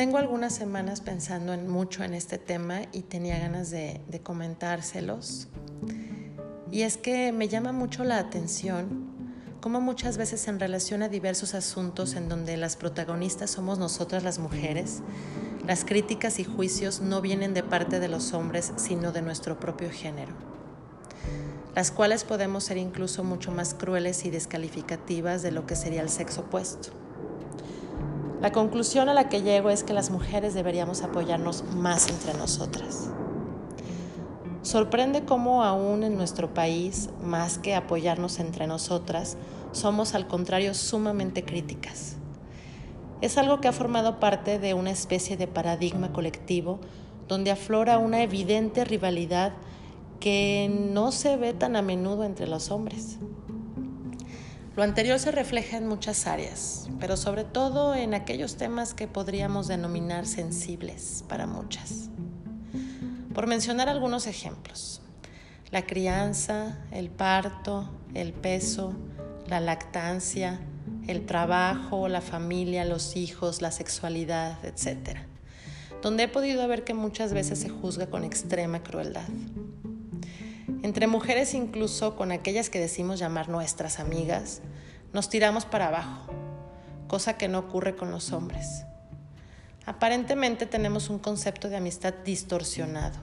Tengo algunas semanas pensando en mucho en este tema y tenía ganas de, de comentárselos. Y es que me llama mucho la atención cómo muchas veces en relación a diversos asuntos en donde las protagonistas somos nosotras las mujeres, las críticas y juicios no vienen de parte de los hombres, sino de nuestro propio género, las cuales podemos ser incluso mucho más crueles y descalificativas de lo que sería el sexo opuesto. La conclusión a la que llego es que las mujeres deberíamos apoyarnos más entre nosotras. Sorprende cómo aún en nuestro país, más que apoyarnos entre nosotras, somos al contrario sumamente críticas. Es algo que ha formado parte de una especie de paradigma colectivo donde aflora una evidente rivalidad que no se ve tan a menudo entre los hombres. Lo anterior se refleja en muchas áreas, pero sobre todo en aquellos temas que podríamos denominar sensibles para muchas. Por mencionar algunos ejemplos, la crianza, el parto, el peso, la lactancia, el trabajo, la familia, los hijos, la sexualidad, etc. Donde he podido ver que muchas veces se juzga con extrema crueldad. Entre mujeres incluso con aquellas que decimos llamar nuestras amigas, nos tiramos para abajo, cosa que no ocurre con los hombres. Aparentemente tenemos un concepto de amistad distorsionado,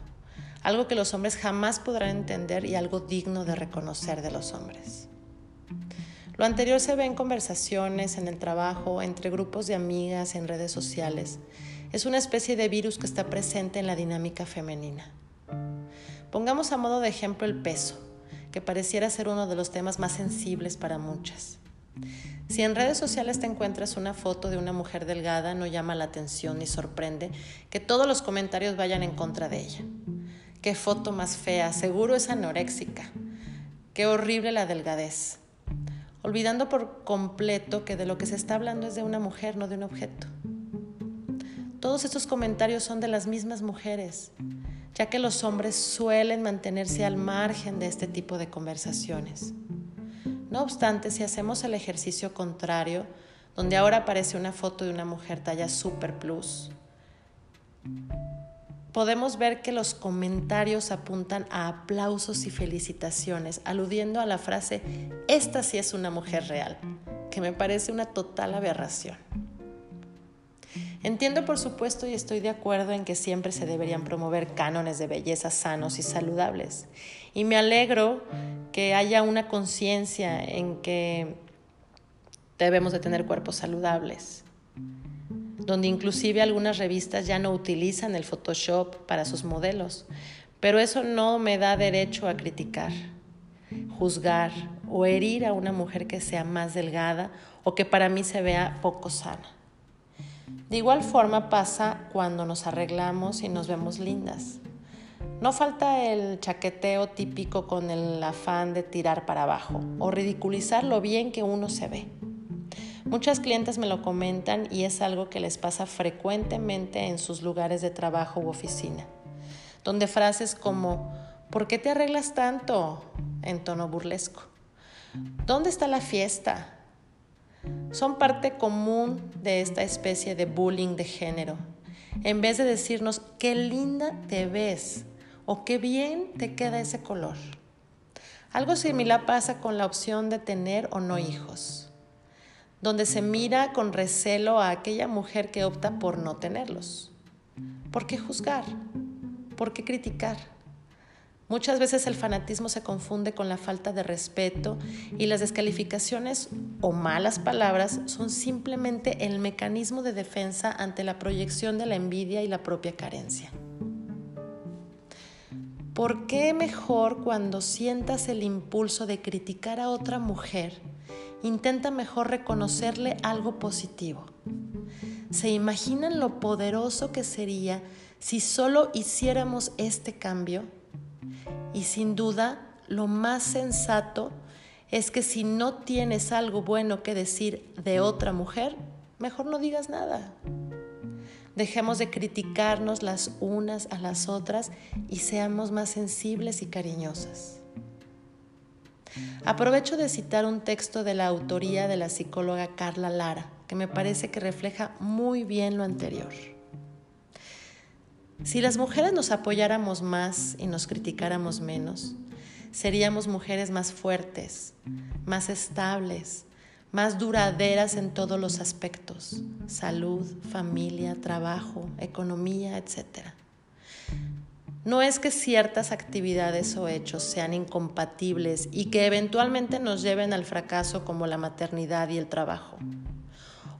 algo que los hombres jamás podrán entender y algo digno de reconocer de los hombres. Lo anterior se ve en conversaciones, en el trabajo, entre grupos de amigas, en redes sociales. Es una especie de virus que está presente en la dinámica femenina. Pongamos a modo de ejemplo el peso, que pareciera ser uno de los temas más sensibles para muchas. Si en redes sociales te encuentras una foto de una mujer delgada, no llama la atención ni sorprende que todos los comentarios vayan en contra de ella. Qué foto más fea, seguro es anoréxica. Qué horrible la delgadez. Olvidando por completo que de lo que se está hablando es de una mujer, no de un objeto. Todos estos comentarios son de las mismas mujeres, ya que los hombres suelen mantenerse al margen de este tipo de conversaciones. No obstante, si hacemos el ejercicio contrario, donde ahora aparece una foto de una mujer talla super plus, podemos ver que los comentarios apuntan a aplausos y felicitaciones, aludiendo a la frase, esta sí es una mujer real, que me parece una total aberración. Entiendo por supuesto y estoy de acuerdo en que siempre se deberían promover cánones de belleza sanos y saludables. Y me alegro que haya una conciencia en que debemos de tener cuerpos saludables, donde inclusive algunas revistas ya no utilizan el Photoshop para sus modelos, pero eso no me da derecho a criticar, juzgar o herir a una mujer que sea más delgada o que para mí se vea poco sana. De igual forma pasa cuando nos arreglamos y nos vemos lindas. No falta el chaqueteo típico con el afán de tirar para abajo o ridiculizar lo bien que uno se ve. Muchas clientes me lo comentan y es algo que les pasa frecuentemente en sus lugares de trabajo u oficina, donde frases como ¿por qué te arreglas tanto? en tono burlesco. ¿Dónde está la fiesta? Son parte común de esta especie de bullying de género. En vez de decirnos qué linda te ves o qué bien te queda ese color. Algo similar pasa con la opción de tener o no hijos, donde se mira con recelo a aquella mujer que opta por no tenerlos. ¿Por qué juzgar? ¿Por qué criticar? Muchas veces el fanatismo se confunde con la falta de respeto y las descalificaciones o malas palabras son simplemente el mecanismo de defensa ante la proyección de la envidia y la propia carencia. ¿Por qué mejor cuando sientas el impulso de criticar a otra mujer, intenta mejor reconocerle algo positivo? ¿Se imaginan lo poderoso que sería si solo hiciéramos este cambio? Y sin duda, lo más sensato es que si no tienes algo bueno que decir de otra mujer, mejor no digas nada. Dejemos de criticarnos las unas a las otras y seamos más sensibles y cariñosas. Aprovecho de citar un texto de la autoría de la psicóloga Carla Lara, que me parece que refleja muy bien lo anterior. Si las mujeres nos apoyáramos más y nos criticáramos menos, seríamos mujeres más fuertes, más estables, más duraderas en todos los aspectos, salud, familia, trabajo, economía, etc. No es que ciertas actividades o hechos sean incompatibles y que eventualmente nos lleven al fracaso como la maternidad y el trabajo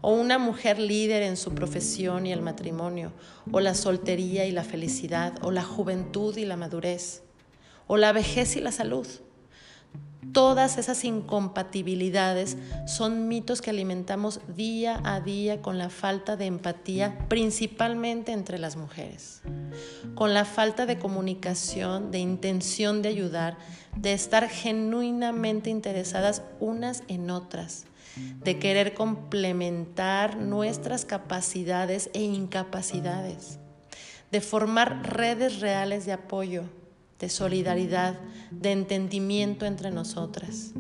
o una mujer líder en su profesión y el matrimonio, o la soltería y la felicidad, o la juventud y la madurez, o la vejez y la salud. Todas esas incompatibilidades son mitos que alimentamos día a día con la falta de empatía, principalmente entre las mujeres, con la falta de comunicación, de intención de ayudar, de estar genuinamente interesadas unas en otras de querer complementar nuestras capacidades e incapacidades, de formar redes reales de apoyo, de solidaridad, de entendimiento entre nosotras.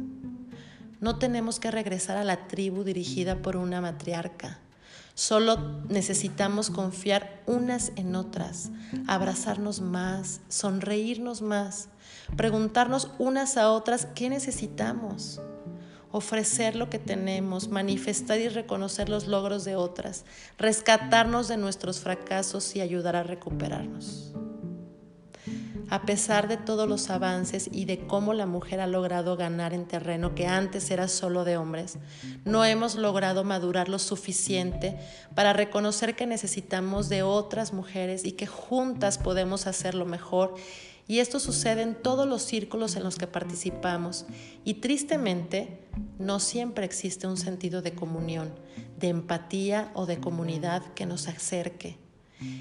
No tenemos que regresar a la tribu dirigida por una matriarca. Solo necesitamos confiar unas en otras, abrazarnos más, sonreírnos más, preguntarnos unas a otras qué necesitamos ofrecer lo que tenemos, manifestar y reconocer los logros de otras, rescatarnos de nuestros fracasos y ayudar a recuperarnos. A pesar de todos los avances y de cómo la mujer ha logrado ganar en terreno que antes era solo de hombres, no hemos logrado madurar lo suficiente para reconocer que necesitamos de otras mujeres y que juntas podemos hacerlo mejor y esto sucede en todos los círculos en los que participamos. Y tristemente, no siempre existe un sentido de comunión, de empatía o de comunidad que nos acerque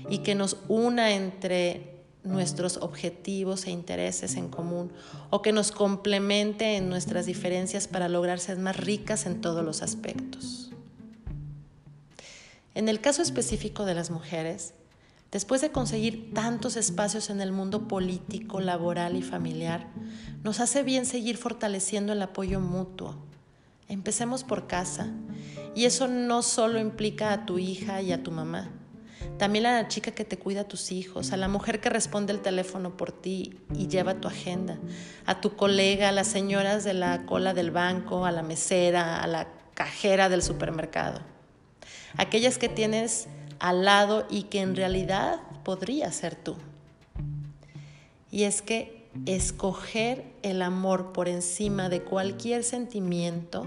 y que nos una entre nuestros objetivos e intereses en común o que nos complemente en nuestras diferencias para lograr ser más ricas en todos los aspectos. En el caso específico de las mujeres, Después de conseguir tantos espacios en el mundo político, laboral y familiar, nos hace bien seguir fortaleciendo el apoyo mutuo. Empecemos por casa. Y eso no solo implica a tu hija y a tu mamá, también a la chica que te cuida a tus hijos, a la mujer que responde el teléfono por ti y lleva tu agenda, a tu colega, a las señoras de la cola del banco, a la mesera, a la cajera del supermercado. Aquellas que tienes al lado y que en realidad podría ser tú. Y es que escoger el amor por encima de cualquier sentimiento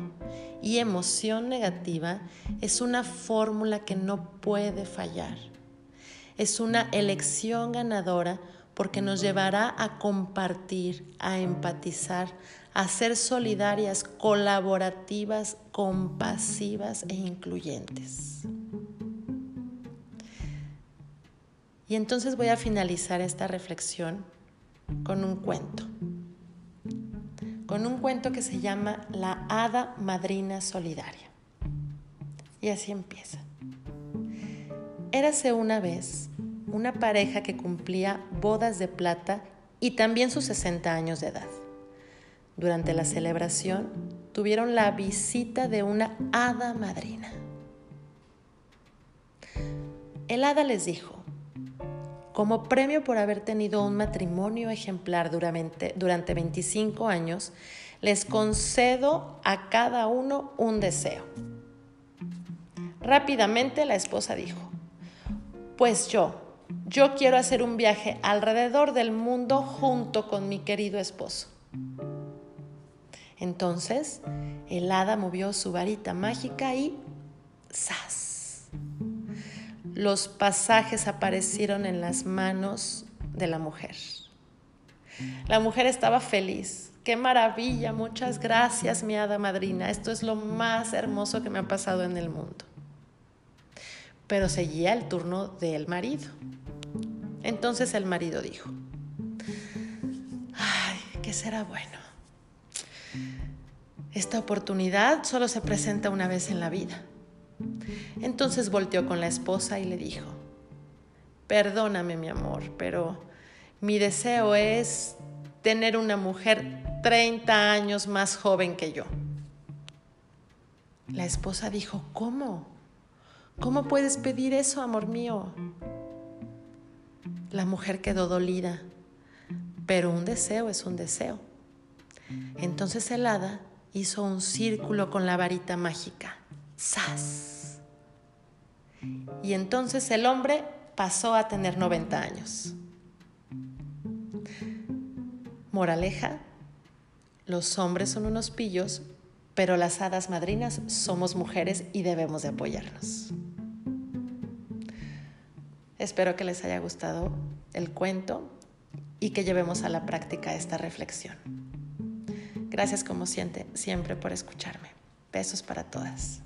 y emoción negativa es una fórmula que no puede fallar. Es una elección ganadora porque nos llevará a compartir, a empatizar, a ser solidarias, colaborativas, compasivas e incluyentes. Y entonces voy a finalizar esta reflexión con un cuento, con un cuento que se llama La Hada Madrina Solidaria. Y así empieza. Érase una vez una pareja que cumplía bodas de plata y también sus 60 años de edad. Durante la celebración tuvieron la visita de una hada madrina. El hada les dijo, como premio por haber tenido un matrimonio ejemplar durante, durante 25 años, les concedo a cada uno un deseo. Rápidamente la esposa dijo, pues yo, yo quiero hacer un viaje alrededor del mundo junto con mi querido esposo. Entonces, el hada movió su varita mágica y ¡zas! Los pasajes aparecieron en las manos de la mujer. La mujer estaba feliz. Qué maravilla, muchas gracias, mi hada madrina. Esto es lo más hermoso que me ha pasado en el mundo. Pero seguía el turno del marido. Entonces el marido dijo, ay, ¿qué será bueno? Esta oportunidad solo se presenta una vez en la vida. Entonces volteó con la esposa y le dijo, perdóname mi amor, pero mi deseo es tener una mujer 30 años más joven que yo. La esposa dijo, ¿cómo? ¿Cómo puedes pedir eso, amor mío? La mujer quedó dolida, pero un deseo es un deseo. Entonces el hada hizo un círculo con la varita mágica. ¡Sas! Y entonces el hombre pasó a tener 90 años. Moraleja, los hombres son unos pillos, pero las hadas madrinas somos mujeres y debemos de apoyarnos. Espero que les haya gustado el cuento y que llevemos a la práctica esta reflexión. Gracias como siente, siempre por escucharme. Besos para todas.